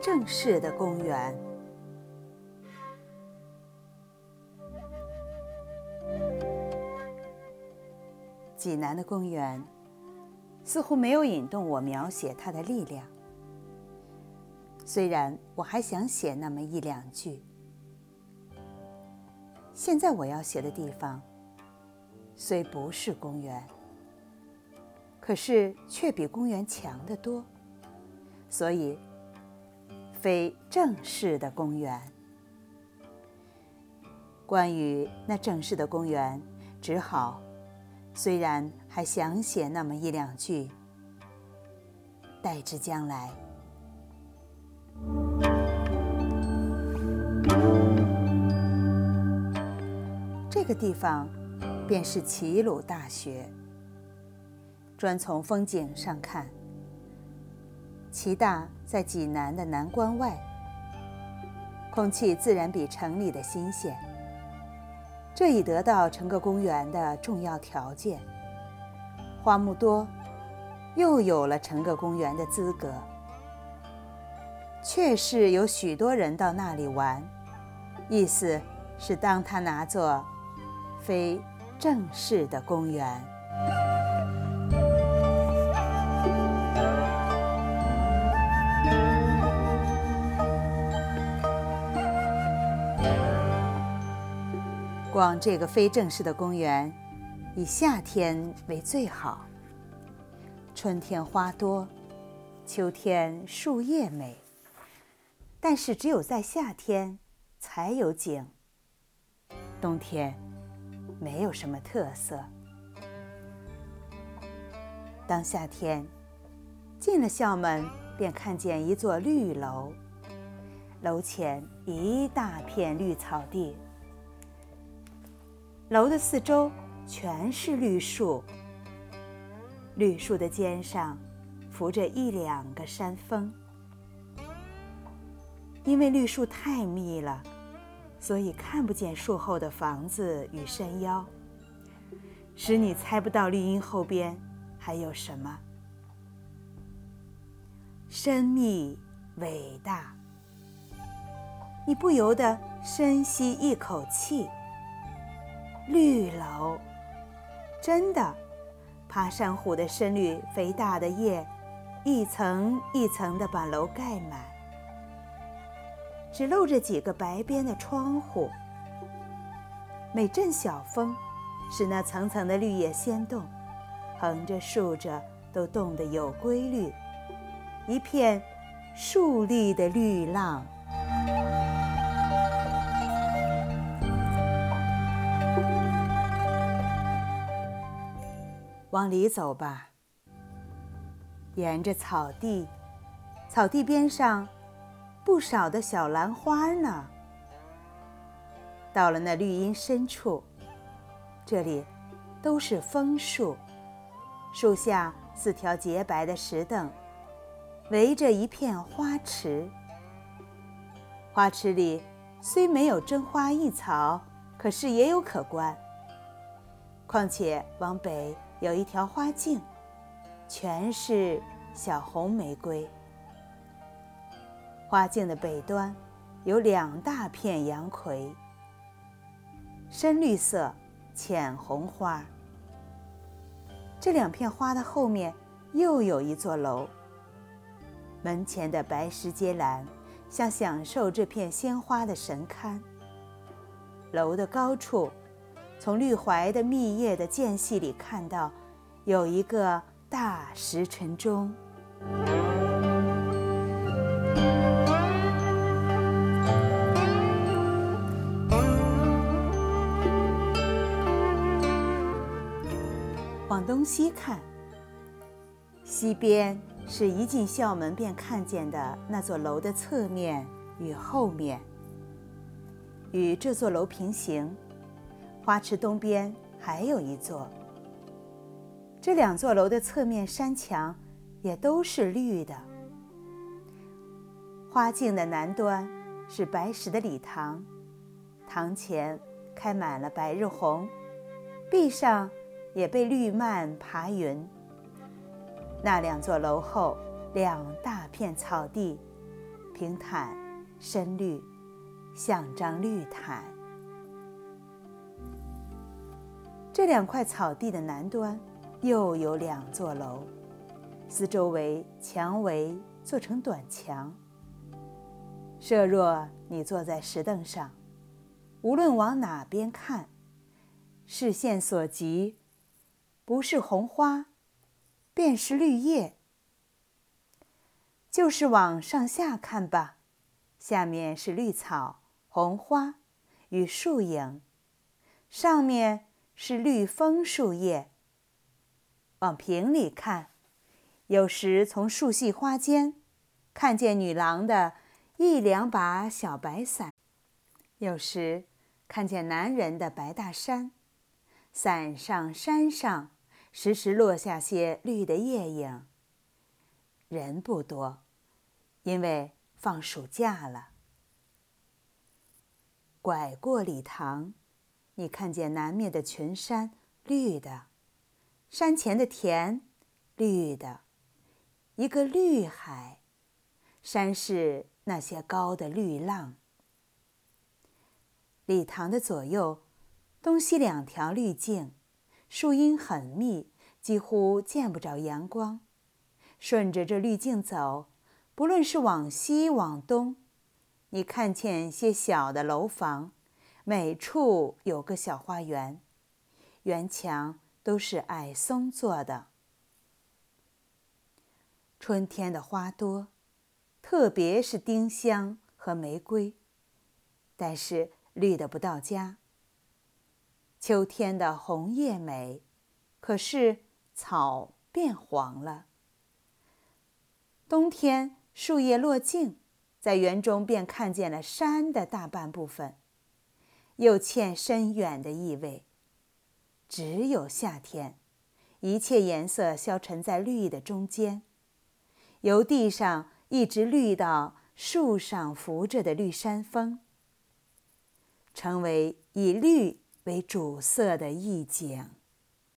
正式的公园。济南的公园似乎没有引动我描写它的力量，虽然我还想写那么一两句。现在我要写的地方，虽不是公园，可是却比公园强得多，所以非正式的公园。关于那正式的公园，只好，虽然还想写那么一两句，待至将来。这个地方便是齐鲁大学。专从风景上看，齐大在济南的南关外，空气自然比城里的新鲜。这已得到成个公园的重要条件。花木多，又有了成个公园的资格。确是有许多人到那里玩，意思是当他拿作。非正式的公园。逛这个非正式的公园，以夏天为最好。春天花多，秋天树叶美，但是只有在夏天才有景。冬天。没有什么特色。当夏天进了校门，便看见一座绿楼，楼前一大片绿草地，楼的四周全是绿树，绿树的肩上浮着一两个山峰，因为绿树太密了。所以看不见树后的房子与山腰，使你猜不到绿荫后边还有什么。深密伟大，你不由得深吸一口气。绿楼，真的，爬山虎的深绿肥大的叶，一层一层的把楼盖满。只露着几个白边的窗户，每阵小风，使那层层的绿叶掀动，横着竖着都动得有规律，一片竖立的绿浪。往里走吧，沿着草地，草地边上。不少的小兰花呢。到了那绿荫深处，这里都是枫树，树下四条洁白的石凳，围着一片花池。花池里虽没有真花异草，可是也有可观。况且往北有一条花径，全是小红玫瑰。花径的北端有两大片杨葵，深绿色、浅红花。这两片花的后面又有一座楼，门前的白石阶栏像享受这片鲜花的神龛。楼的高处，从绿槐的密叶的间隙里看到，有一个大石沉钟。往东西看，西边是一进校门便看见的那座楼的侧面与后面，与这座楼平行。花池东边还有一座。这两座楼的侧面山墙也都是绿的。花径的南端是白石的礼堂，堂前开满了白日红，壁上。也被绿蔓爬匀。那两座楼后两大片草地，平坦、深绿，像张绿毯。这两块草地的南端又有两座楼，四周围墙围做成短墙。设若你坐在石凳上，无论往哪边看，视线所及，不是红花，便是绿叶。就是往上下看吧，下面是绿草、红花与树影，上面是绿枫树叶。往平里看，有时从树隙花间看见女郎的。一两把小白伞，有时看见男人的白大衫，伞上山上时时落下些绿的叶影。人不多，因为放暑假了。拐过礼堂，你看见南面的群山绿的，山前的田绿的，一个绿海，山是。那些高的绿浪，礼堂的左右、东西两条绿径，树荫很密，几乎见不着阳光。顺着这绿径走，不论是往西往东，你看见些小的楼房，每处有个小花园，园墙都是矮松做的。春天的花多。特别是丁香和玫瑰，但是绿的不到家。秋天的红叶美，可是草变黄了。冬天树叶落尽，在园中便看见了山的大半部分，又欠深远的意味。只有夏天，一切颜色消沉在绿的中间，由地上。一直绿到树上扶着的绿山峰，成为以绿为主色的意境。